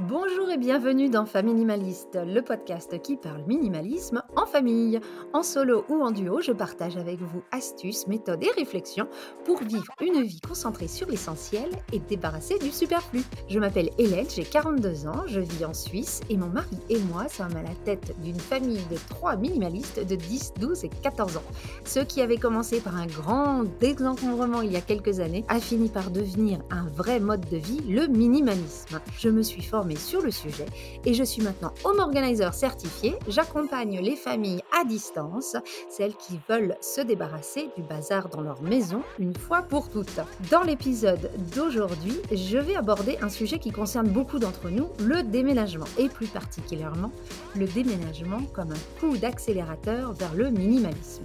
Bonjour et bienvenue dans Faminimaliste, le podcast qui parle minimalisme en famille. En solo ou en duo, je partage avec vous astuces, méthodes et réflexions pour vivre une vie concentrée sur l'essentiel et débarrassée du superflu. Je m'appelle Hélène, j'ai 42 ans, je vis en Suisse et mon mari et moi sommes à la tête d'une famille de trois minimalistes de 10, 12 et 14 ans. Ce qui avait commencé par un grand désencombrement il y a quelques années a fini par devenir un vrai mode de vie, le minimalisme. Je me suis formée sur le sujet et je suis maintenant home organizer certifié. J'accompagne les familles à distance, celles qui veulent se débarrasser du bazar dans leur maison une fois pour toutes. Dans l'épisode d'aujourd'hui, je vais aborder un sujet qui concerne beaucoup d'entre nous, le déménagement et plus particulièrement le déménagement comme un coup d'accélérateur vers le minimalisme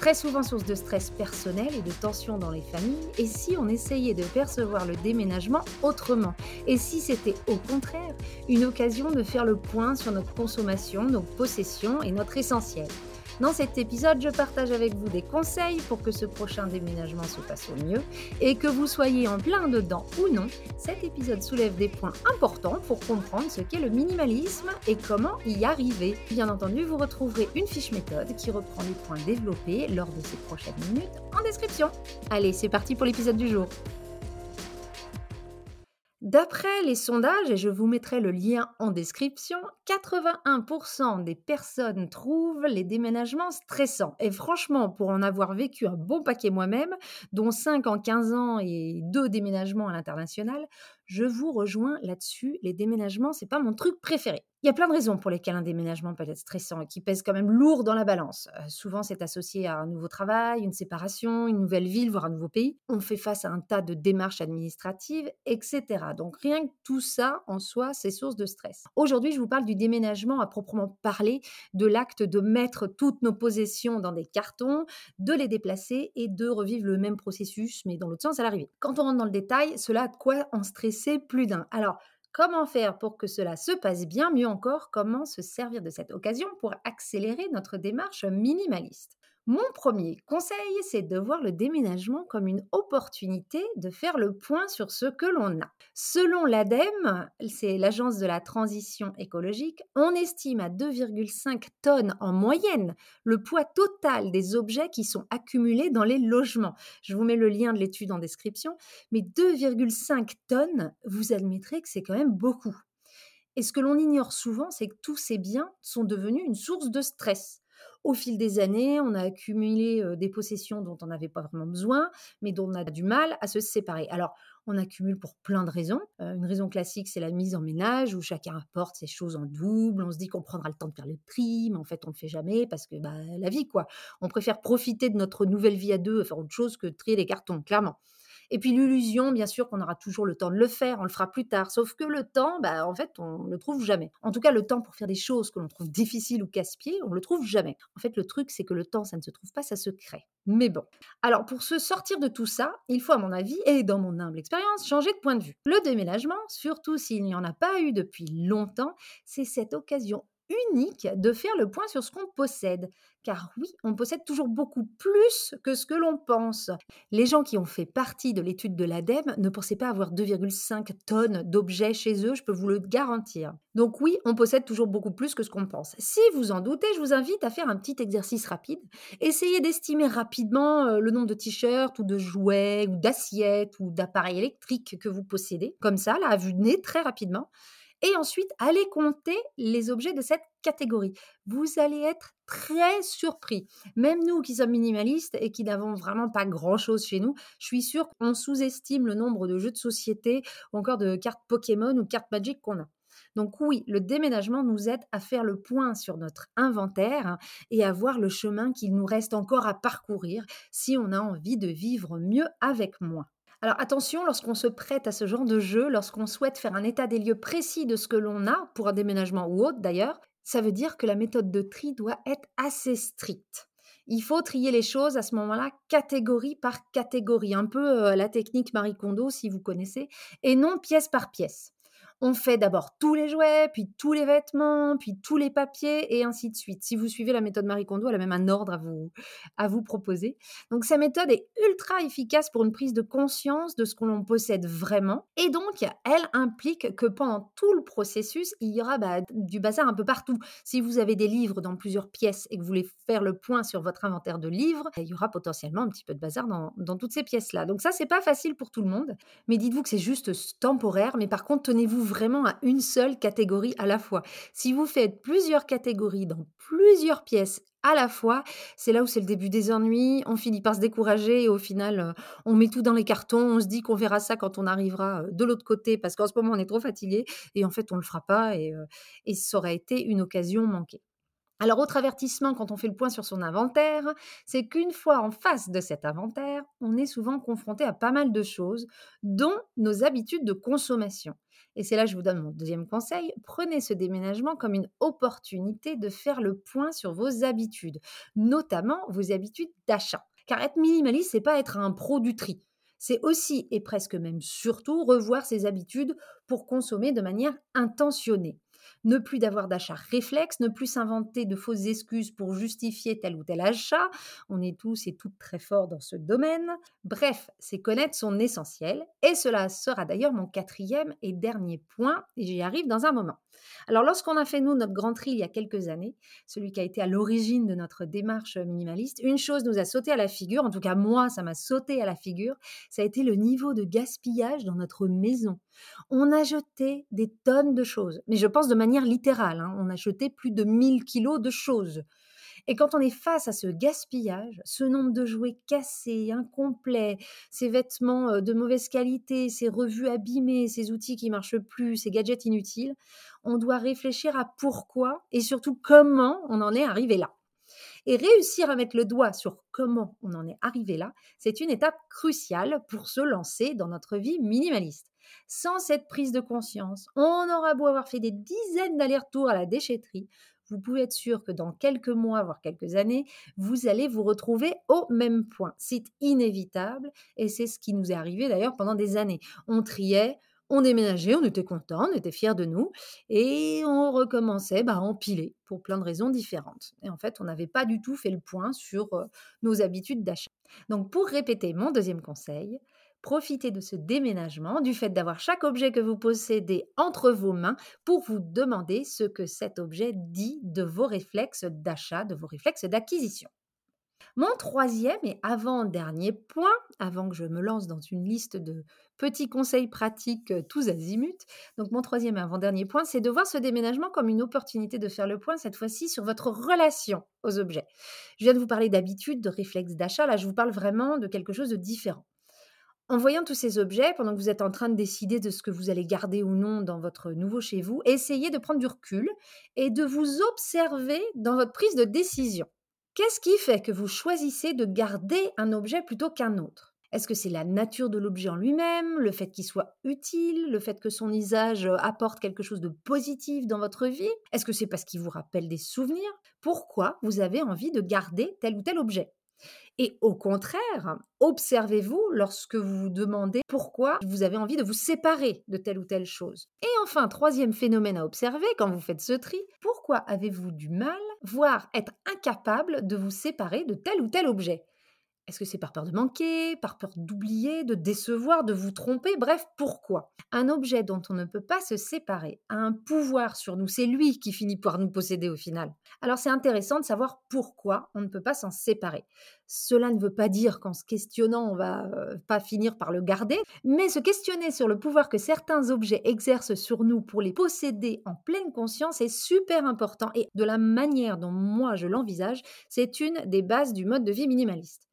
très souvent source de stress personnel et de tension dans les familles, et si on essayait de percevoir le déménagement autrement? Et si c'était au contraire une occasion de faire le point sur notre consommation, nos possessions et notre essentiel? Dans cet épisode, je partage avec vous des conseils pour que ce prochain déménagement se passe au mieux et que vous soyez en plein dedans ou non. Cet épisode soulève des points importants pour comprendre ce qu'est le minimalisme et comment y arriver. Bien entendu, vous retrouverez une fiche méthode qui reprend les points développés lors de ces prochaines minutes en description. Allez, c'est parti pour l'épisode du jour. D'après les sondages, et je vous mettrai le lien en description, 81% des personnes trouvent les déménagements stressants. Et franchement, pour en avoir vécu un bon paquet moi-même, dont 5 en 15 ans et 2 déménagements à l'international, je vous rejoins là-dessus. Les déménagements, c'est pas mon truc préféré. Il y a plein de raisons pour lesquelles un déménagement peut être stressant et qui pèse quand même lourd dans la balance. Euh, souvent, c'est associé à un nouveau travail, une séparation, une nouvelle ville, voire un nouveau pays. On fait face à un tas de démarches administratives, etc. Donc, rien que tout ça, en soi, c'est source de stress. Aujourd'hui, je vous parle du déménagement à proprement parler, de l'acte de mettre toutes nos possessions dans des cartons, de les déplacer et de revivre le même processus, mais dans l'autre sens à l'arrivée. Quand on rentre dans le détail, cela a quoi en stresser plus d'un. Alors, Comment faire pour que cela se passe bien Mieux encore, comment se servir de cette occasion pour accélérer notre démarche minimaliste? Mon premier conseil, c'est de voir le déménagement comme une opportunité de faire le point sur ce que l'on a. Selon l'ADEME, c'est l'agence de la transition écologique, on estime à 2,5 tonnes en moyenne le poids total des objets qui sont accumulés dans les logements. Je vous mets le lien de l'étude en description, mais 2,5 tonnes, vous admettrez que c'est quand même beaucoup. Et ce que l'on ignore souvent, c'est que tous ces biens sont devenus une source de stress. Au fil des années, on a accumulé des possessions dont on n'avait pas vraiment besoin, mais dont on a du mal à se séparer. Alors, on accumule pour plein de raisons. une raison classique, c'est la mise en ménage, où chacun apporte ses choses en double. On se dit qu'on prendra le temps de faire le tri, mais en fait, on ne le fait jamais parce que bah, la vie, quoi. On préfère profiter de notre nouvelle vie à deux, faire autre chose que trier les cartons, clairement. Et puis l'illusion, bien sûr, qu'on aura toujours le temps de le faire, on le fera plus tard. Sauf que le temps, bah, en fait, on ne le trouve jamais. En tout cas, le temps pour faire des choses que l'on trouve difficiles ou casse-pieds, on le trouve jamais. En fait, le truc, c'est que le temps, ça ne se trouve pas, ça se crée. Mais bon. Alors, pour se sortir de tout ça, il faut, à mon avis, et dans mon humble expérience, changer de point de vue. Le déménagement, surtout s'il n'y en a pas eu depuis longtemps, c'est cette occasion unique de faire le point sur ce qu'on possède. Car oui, on possède toujours beaucoup plus que ce que l'on pense. Les gens qui ont fait partie de l'étude de l'ADEME ne pensaient pas avoir 2,5 tonnes d'objets chez eux, je peux vous le garantir. Donc oui, on possède toujours beaucoup plus que ce qu'on pense. Si vous en doutez, je vous invite à faire un petit exercice rapide. Essayez d'estimer rapidement euh, le nombre de t-shirts ou de jouets ou d'assiettes ou d'appareils électriques que vous possédez. Comme ça, là, à vue de nez, très rapidement et ensuite allez compter les objets de cette catégorie. Vous allez être très surpris. Même nous qui sommes minimalistes et qui n'avons vraiment pas grand-chose chez nous, je suis sûre qu'on sous-estime le nombre de jeux de société ou encore de cartes Pokémon ou cartes Magic qu'on a. Donc oui, le déménagement nous aide à faire le point sur notre inventaire et à voir le chemin qu'il nous reste encore à parcourir si on a envie de vivre mieux avec moins. Alors attention, lorsqu'on se prête à ce genre de jeu, lorsqu'on souhaite faire un état des lieux précis de ce que l'on a, pour un déménagement ou autre d'ailleurs, ça veut dire que la méthode de tri doit être assez stricte. Il faut trier les choses à ce moment-là catégorie par catégorie, un peu euh, la technique Marie Kondo si vous connaissez, et non pièce par pièce. On fait d'abord tous les jouets, puis tous les vêtements, puis tous les papiers et ainsi de suite. Si vous suivez la méthode Marie Kondo, elle a même un ordre à vous, à vous proposer. Donc cette méthode est ultra efficace pour une prise de conscience de ce qu'on possède vraiment. Et donc, elle implique que pendant tout le processus, il y aura bah, du bazar un peu partout. Si vous avez des livres dans plusieurs pièces et que vous voulez faire le point sur votre inventaire de livres, il y aura potentiellement un petit peu de bazar dans, dans toutes ces pièces-là. Donc ça, c'est pas facile pour tout le monde. Mais dites-vous que c'est juste temporaire. Mais par contre, tenez-vous vraiment à une seule catégorie à la fois. Si vous faites plusieurs catégories dans plusieurs pièces à la fois, c'est là où c'est le début des ennuis, on finit par se décourager et au final, euh, on met tout dans les cartons, on se dit qu'on verra ça quand on arrivera euh, de l'autre côté parce qu'en ce moment on est trop fatigué et en fait on ne le fera pas et, euh, et ça aurait été une occasion manquée. Alors, autre avertissement quand on fait le point sur son inventaire, c'est qu'une fois en face de cet inventaire, on est souvent confronté à pas mal de choses, dont nos habitudes de consommation. Et c'est là que je vous donne mon deuxième conseil. Prenez ce déménagement comme une opportunité de faire le point sur vos habitudes, notamment vos habitudes d'achat. Car être minimaliste, c'est pas être un pro du tri. C'est aussi et presque même surtout revoir ses habitudes pour consommer de manière intentionnée ne plus d'avoir d'achat réflexe, ne plus s'inventer de fausses excuses pour justifier tel ou tel achat. On est tous et toutes très forts dans ce domaine. Bref, c'est connaître son essentiel. Et cela sera d'ailleurs mon quatrième et dernier point, et j'y arrive dans un moment. Alors lorsqu'on a fait nous notre grand tri il y a quelques années, celui qui a été à l'origine de notre démarche minimaliste, une chose nous a sauté à la figure, en tout cas moi ça m'a sauté à la figure, ça a été le niveau de gaspillage dans notre maison. On a jeté des tonnes de choses, mais je pense manière littérale, hein. on a jeté plus de 1000 kilos de choses. Et quand on est face à ce gaspillage, ce nombre de jouets cassés, incomplets, ces vêtements euh, de mauvaise qualité, ces revues abîmées, ces outils qui marchent plus, ces gadgets inutiles, on doit réfléchir à pourquoi et surtout comment on en est arrivé là. Et réussir à mettre le doigt sur comment on en est arrivé là, c'est une étape cruciale pour se lancer dans notre vie minimaliste. Sans cette prise de conscience, on aura beau avoir fait des dizaines d'allers-retours à la déchetterie, vous pouvez être sûr que dans quelques mois, voire quelques années, vous allez vous retrouver au même point. C'est inévitable et c'est ce qui nous est arrivé d'ailleurs pendant des années. On triait, on déménageait, on était content, on était fiers de nous et on recommençait bah, à empiler pour plein de raisons différentes. Et en fait, on n'avait pas du tout fait le point sur euh, nos habitudes d'achat. Donc pour répéter mon deuxième conseil, Profitez de ce déménagement, du fait d'avoir chaque objet que vous possédez entre vos mains pour vous demander ce que cet objet dit de vos réflexes d'achat, de vos réflexes d'acquisition. Mon troisième et avant-dernier point, avant que je me lance dans une liste de petits conseils pratiques euh, tous azimuts, donc mon troisième et avant-dernier point, c'est de voir ce déménagement comme une opportunité de faire le point, cette fois-ci, sur votre relation aux objets. Je viens de vous parler d'habitude, de réflexes d'achat, là je vous parle vraiment de quelque chose de différent. En voyant tous ces objets, pendant que vous êtes en train de décider de ce que vous allez garder ou non dans votre nouveau chez vous, essayez de prendre du recul et de vous observer dans votre prise de décision. Qu'est-ce qui fait que vous choisissez de garder un objet plutôt qu'un autre? Est-ce que c'est la nature de l'objet en lui-même, le fait qu'il soit utile, le fait que son usage apporte quelque chose de positif dans votre vie? Est-ce que c'est parce qu'il vous rappelle des souvenirs? Pourquoi vous avez envie de garder tel ou tel objet? Et au contraire, observez-vous lorsque vous vous demandez pourquoi vous avez envie de vous séparer de telle ou telle chose. Et enfin, troisième phénomène à observer quand vous faites ce tri, pourquoi avez-vous du mal, voire être incapable de vous séparer de tel ou tel objet? Est-ce que c'est par peur de manquer, par peur d'oublier, de décevoir, de vous tromper? Bref, pourquoi? Un objet dont on ne peut pas se séparer a un pouvoir sur nous. C'est lui qui finit par nous posséder au final. Alors c'est intéressant de savoir pourquoi on ne peut pas s'en séparer. Cela ne veut pas dire qu'en se questionnant, on va euh, pas finir par le garder, mais se questionner sur le pouvoir que certains objets exercent sur nous pour les posséder en pleine conscience est super important et de la manière dont moi je l'envisage, c'est une des bases du mode de vie minimaliste.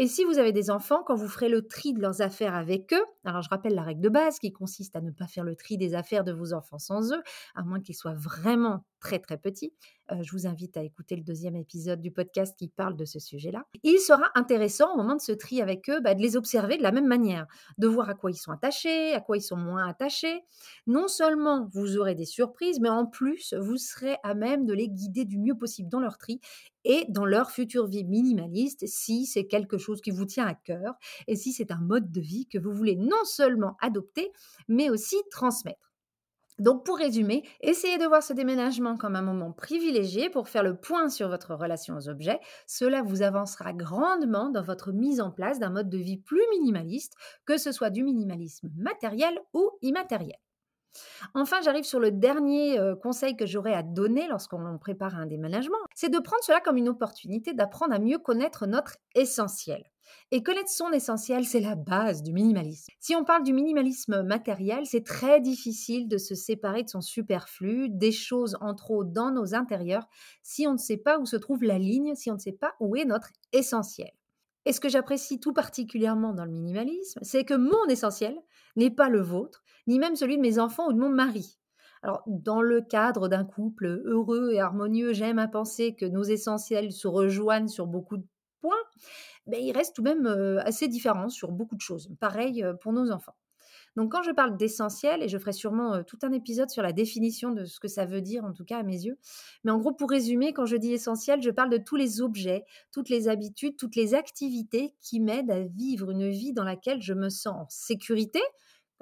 Et si vous avez des enfants, quand vous ferez le tri de leurs affaires avec eux, alors je rappelle la règle de base qui consiste à ne pas faire le tri des affaires de vos enfants sans eux, à moins qu'ils soient vraiment très très petits. Euh, je vous invite à écouter le deuxième épisode du podcast qui parle de ce sujet-là. Il sera intéressant au moment de ce tri avec eux bah, de les observer de la même manière, de voir à quoi ils sont attachés, à quoi ils sont moins attachés. Non seulement vous aurez des surprises, mais en plus vous serez à même de les guider du mieux possible dans leur tri et dans leur future vie minimaliste si c'est quelque chose qui vous tient à cœur et si c'est un mode de vie que vous voulez non seulement adopter, mais aussi transmettre. Donc pour résumer, essayez de voir ce déménagement comme un moment privilégié pour faire le point sur votre relation aux objets. Cela vous avancera grandement dans votre mise en place d'un mode de vie plus minimaliste, que ce soit du minimalisme matériel ou immatériel. Enfin, j'arrive sur le dernier euh, conseil que j'aurais à donner lorsqu'on prépare un déménagement, c'est de prendre cela comme une opportunité d'apprendre à mieux connaître notre essentiel. Et connaître son essentiel, c'est la base du minimalisme. Si on parle du minimalisme matériel, c'est très difficile de se séparer de son superflu, des choses en trop dans nos intérieurs, si on ne sait pas où se trouve la ligne, si on ne sait pas où est notre essentiel. Et ce que j'apprécie tout particulièrement dans le minimalisme, c'est que mon essentiel n'est pas le vôtre, ni même celui de mes enfants ou de mon mari. Alors, dans le cadre d'un couple heureux et harmonieux, j'aime à penser que nos essentiels se rejoignent sur beaucoup de points, mais ils restent tout de même assez différents sur beaucoup de choses. Pareil pour nos enfants. Donc quand je parle d'essentiel, et je ferai sûrement tout un épisode sur la définition de ce que ça veut dire, en tout cas à mes yeux, mais en gros, pour résumer, quand je dis essentiel, je parle de tous les objets, toutes les habitudes, toutes les activités qui m'aident à vivre une vie dans laquelle je me sens en sécurité,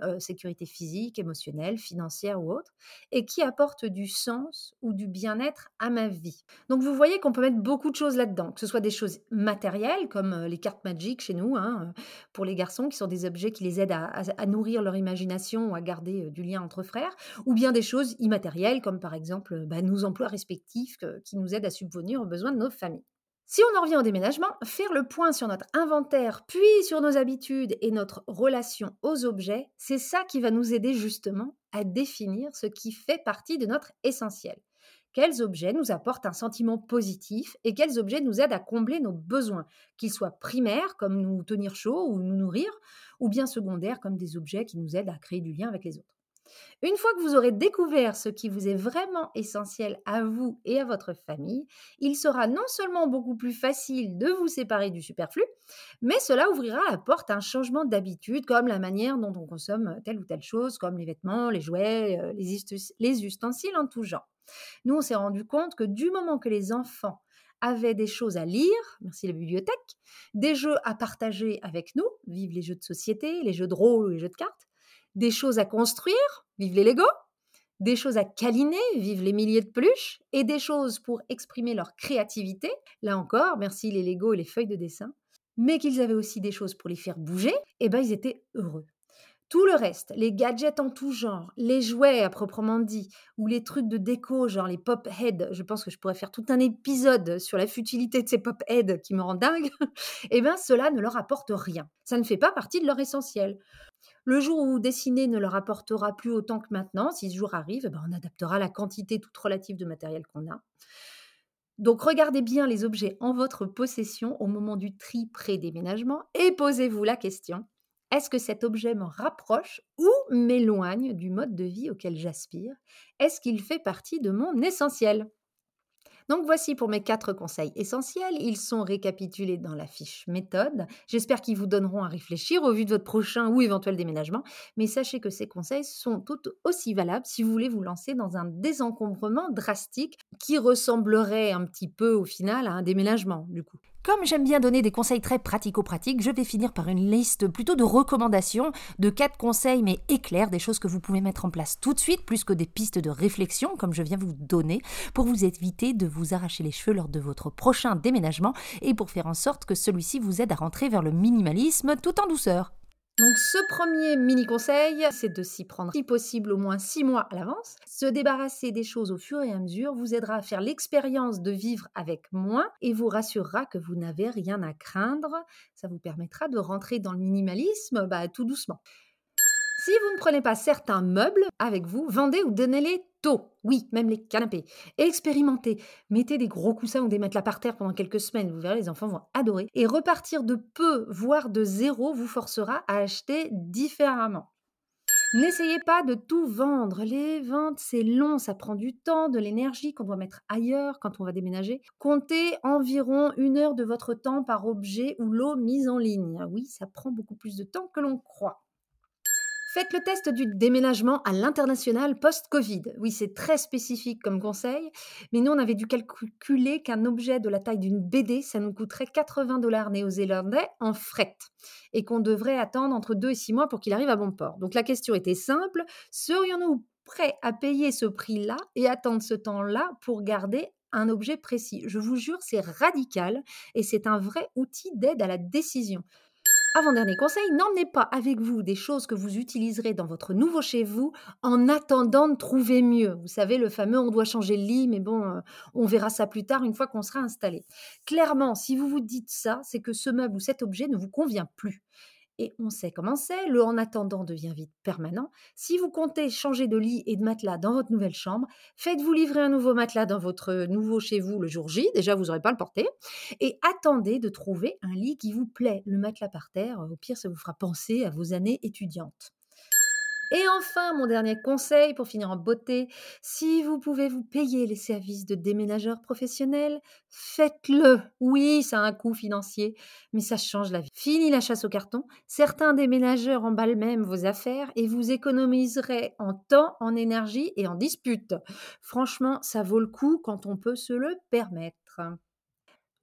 euh, sécurité physique, émotionnelle, financière ou autre, et qui apporte du sens ou du bien-être à ma vie. Donc vous voyez qu'on peut mettre beaucoup de choses là-dedans, que ce soit des choses matérielles comme euh, les cartes magiques chez nous, hein, euh, pour les garçons, qui sont des objets qui les aident à, nourrir leur imagination ou à garder du lien entre frères, ou bien des choses immatérielles comme par exemple bah, nos emplois respectifs qui nous aident à subvenir aux besoins de nos familles. Si on en revient au déménagement, faire le point sur notre inventaire, puis sur nos habitudes et notre relation aux objets, c'est ça qui va nous aider justement à définir ce qui fait partie de notre essentiel. Quels objets nous apportent un sentiment positif et quels objets nous aident à combler nos besoins, qu'ils soient primaires comme nous tenir chaud ou nous nourrir, ou bien secondaires comme des objets qui nous aident à créer du lien avec les autres? Une fois que vous aurez découvert ce qui vous est vraiment essentiel à vous et à votre famille, il sera non seulement beaucoup plus facile de vous séparer du superflu, mais cela ouvrira la porte à un changement d'habitude, comme la manière dont on consomme telle ou telle chose, comme les vêtements, les jouets, euh, les ustensiles en tout genre. Nous, on s'est rendu compte que du moment que les enfants avaient des choses à lire, merci la bibliothèque, des jeux à partager avec nous, vive les jeux de société, les jeux de rôle les jeux de cartes, des choses à construire, vive les Lego, des choses à câliner, vive les milliers de peluches, et des choses pour exprimer leur créativité, là encore, merci les Lego et les feuilles de dessin, mais qu'ils avaient aussi des choses pour les faire bouger, et eh ben ils étaient heureux. Tout le reste, les gadgets en tout genre, les jouets à proprement dit, ou les trucs de déco, genre les pop heads, je pense que je pourrais faire tout un épisode sur la futilité de ces pop heads qui me rendent dingue, eh bien cela ne leur apporte rien. Ça ne fait pas partie de leur essentiel. Le jour où dessiner ne leur apportera plus autant que maintenant, si ce jour arrive, eh ben, on adaptera la quantité toute relative de matériel qu'on a. Donc regardez bien les objets en votre possession au moment du tri pré-déménagement et posez-vous la question, est-ce que cet objet me rapproche ou m'éloigne du mode de vie auquel j'aspire? Est-ce qu'il fait partie de mon essentiel? Donc voici pour mes quatre conseils essentiels. Ils sont récapitulés dans la fiche méthode. J'espère qu'ils vous donneront à réfléchir au vu de votre prochain ou éventuel déménagement. Mais sachez que ces conseils sont tout aussi valables si vous voulez vous lancer dans un désencombrement drastique qui ressemblerait un petit peu au final à un déménagement du coup. Comme j'aime bien donner des conseils très pratico-pratiques, je vais finir par une liste plutôt de recommandations, de quatre conseils mais éclairs, des choses que vous pouvez mettre en place tout de suite, plus que des pistes de réflexion comme je viens vous donner, pour vous éviter de vous arracher les cheveux lors de votre prochain déménagement et pour faire en sorte que celui-ci vous aide à rentrer vers le minimalisme tout en douceur. Donc ce premier mini conseil, c'est de s'y prendre si possible au moins six mois à l'avance. Se débarrasser des choses au fur et à mesure vous aidera à faire l'expérience de vivre avec moins et vous rassurera que vous n'avez rien à craindre. Ça vous permettra de rentrer dans le minimalisme bah, tout doucement. Si vous ne prenez pas certains meubles avec vous, vendez ou donnez-les tôt. Oui, même les canapés. Expérimentez. Mettez des gros coussins ou des matelas par terre pendant quelques semaines. Vous verrez, les enfants vont adorer. Et repartir de peu, voire de zéro, vous forcera à acheter différemment. N'essayez pas de tout vendre. Les ventes, c'est long, ça prend du temps, de l'énergie qu'on doit mettre ailleurs quand on va déménager. Comptez environ une heure de votre temps par objet ou lot mis en ligne. Oui, ça prend beaucoup plus de temps que l'on croit. Faites le test du déménagement à l'international post-Covid. Oui, c'est très spécifique comme conseil, mais nous, on avait dû calculer qu'un objet de la taille d'une BD, ça nous coûterait 80 dollars néo-zélandais en fret et qu'on devrait attendre entre 2 et 6 mois pour qu'il arrive à bon port. Donc la question était simple, serions-nous prêt à payer ce prix-là et attendre ce temps-là pour garder un objet précis? Je vous jure, c'est radical et c'est un vrai outil d'aide à la décision. Avant-dernier conseil, n'emmenez pas avec vous des choses que vous utiliserez dans votre nouveau chez vous en attendant de trouver mieux. Vous savez, le fameux on doit changer le lit, mais bon, euh, on verra ça plus tard une fois qu'on sera installé. Clairement, si vous vous dites ça, c'est que ce meuble ou cet objet ne vous convient plus. Et on sait comment c'est, le en attendant devient vite permanent. Si vous comptez changer de lit et de matelas dans votre nouvelle chambre, faites-vous livrer un nouveau matelas dans votre nouveau chez vous le jour J, déjà vous n'aurez pas le porter, et attendez de trouver un lit qui vous plaît. Le matelas par terre, au pire, ça vous fera penser à vos années étudiantes. Et enfin, mon dernier conseil pour finir en beauté, si vous pouvez vous payer les services de déménageurs professionnels, faites-le. Oui, ça a un coût financier, mais ça change la vie. Fini la chasse au carton. Certains déménageurs emballent même vos affaires et vous économiserez en temps, en énergie et en dispute. Franchement, ça vaut le coup quand on peut se le permettre.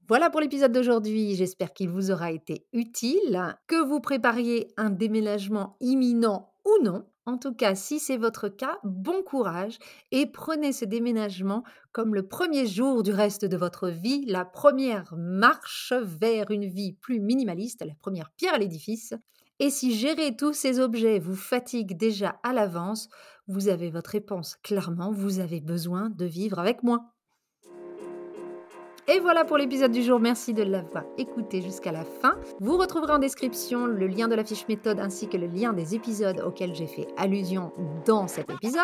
Voilà pour l'épisode d'aujourd'hui, j'espère qu'il vous aura été utile, que vous prépariez un déménagement imminent ou non. En tout cas, si c'est votre cas, bon courage et prenez ce déménagement comme le premier jour du reste de votre vie, la première marche vers une vie plus minimaliste, la première pierre à l'édifice. Et si gérer tous ces objets vous fatigue déjà à l'avance, vous avez votre réponse clairement, vous avez besoin de vivre avec moi. Et voilà pour l'épisode du jour. Merci de l'avoir écouté jusqu'à la fin. Vous retrouverez en description le lien de la fiche méthode ainsi que le lien des épisodes auxquels j'ai fait allusion dans cet épisode.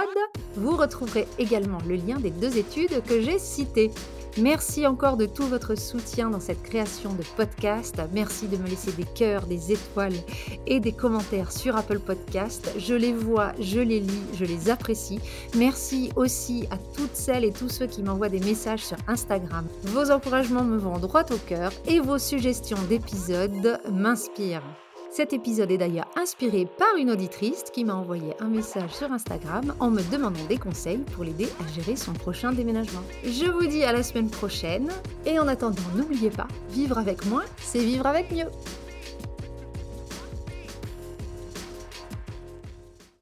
Vous retrouverez également le lien des deux études que j'ai citées. Merci encore de tout votre soutien dans cette création de podcast. Merci de me laisser des cœurs, des étoiles et des commentaires sur Apple Podcast. Je les vois, je les lis, je les apprécie. Merci aussi à toutes celles et tous ceux qui m'envoient des messages sur Instagram. Vos encouragements me vont droit au cœur et vos suggestions d'épisodes m'inspirent. Cet épisode est d'ailleurs inspiré par une auditrice qui m'a envoyé un message sur Instagram en me demandant des conseils pour l'aider à gérer son prochain déménagement. Je vous dis à la semaine prochaine et en attendant, n'oubliez pas, vivre avec moins, c'est vivre avec mieux.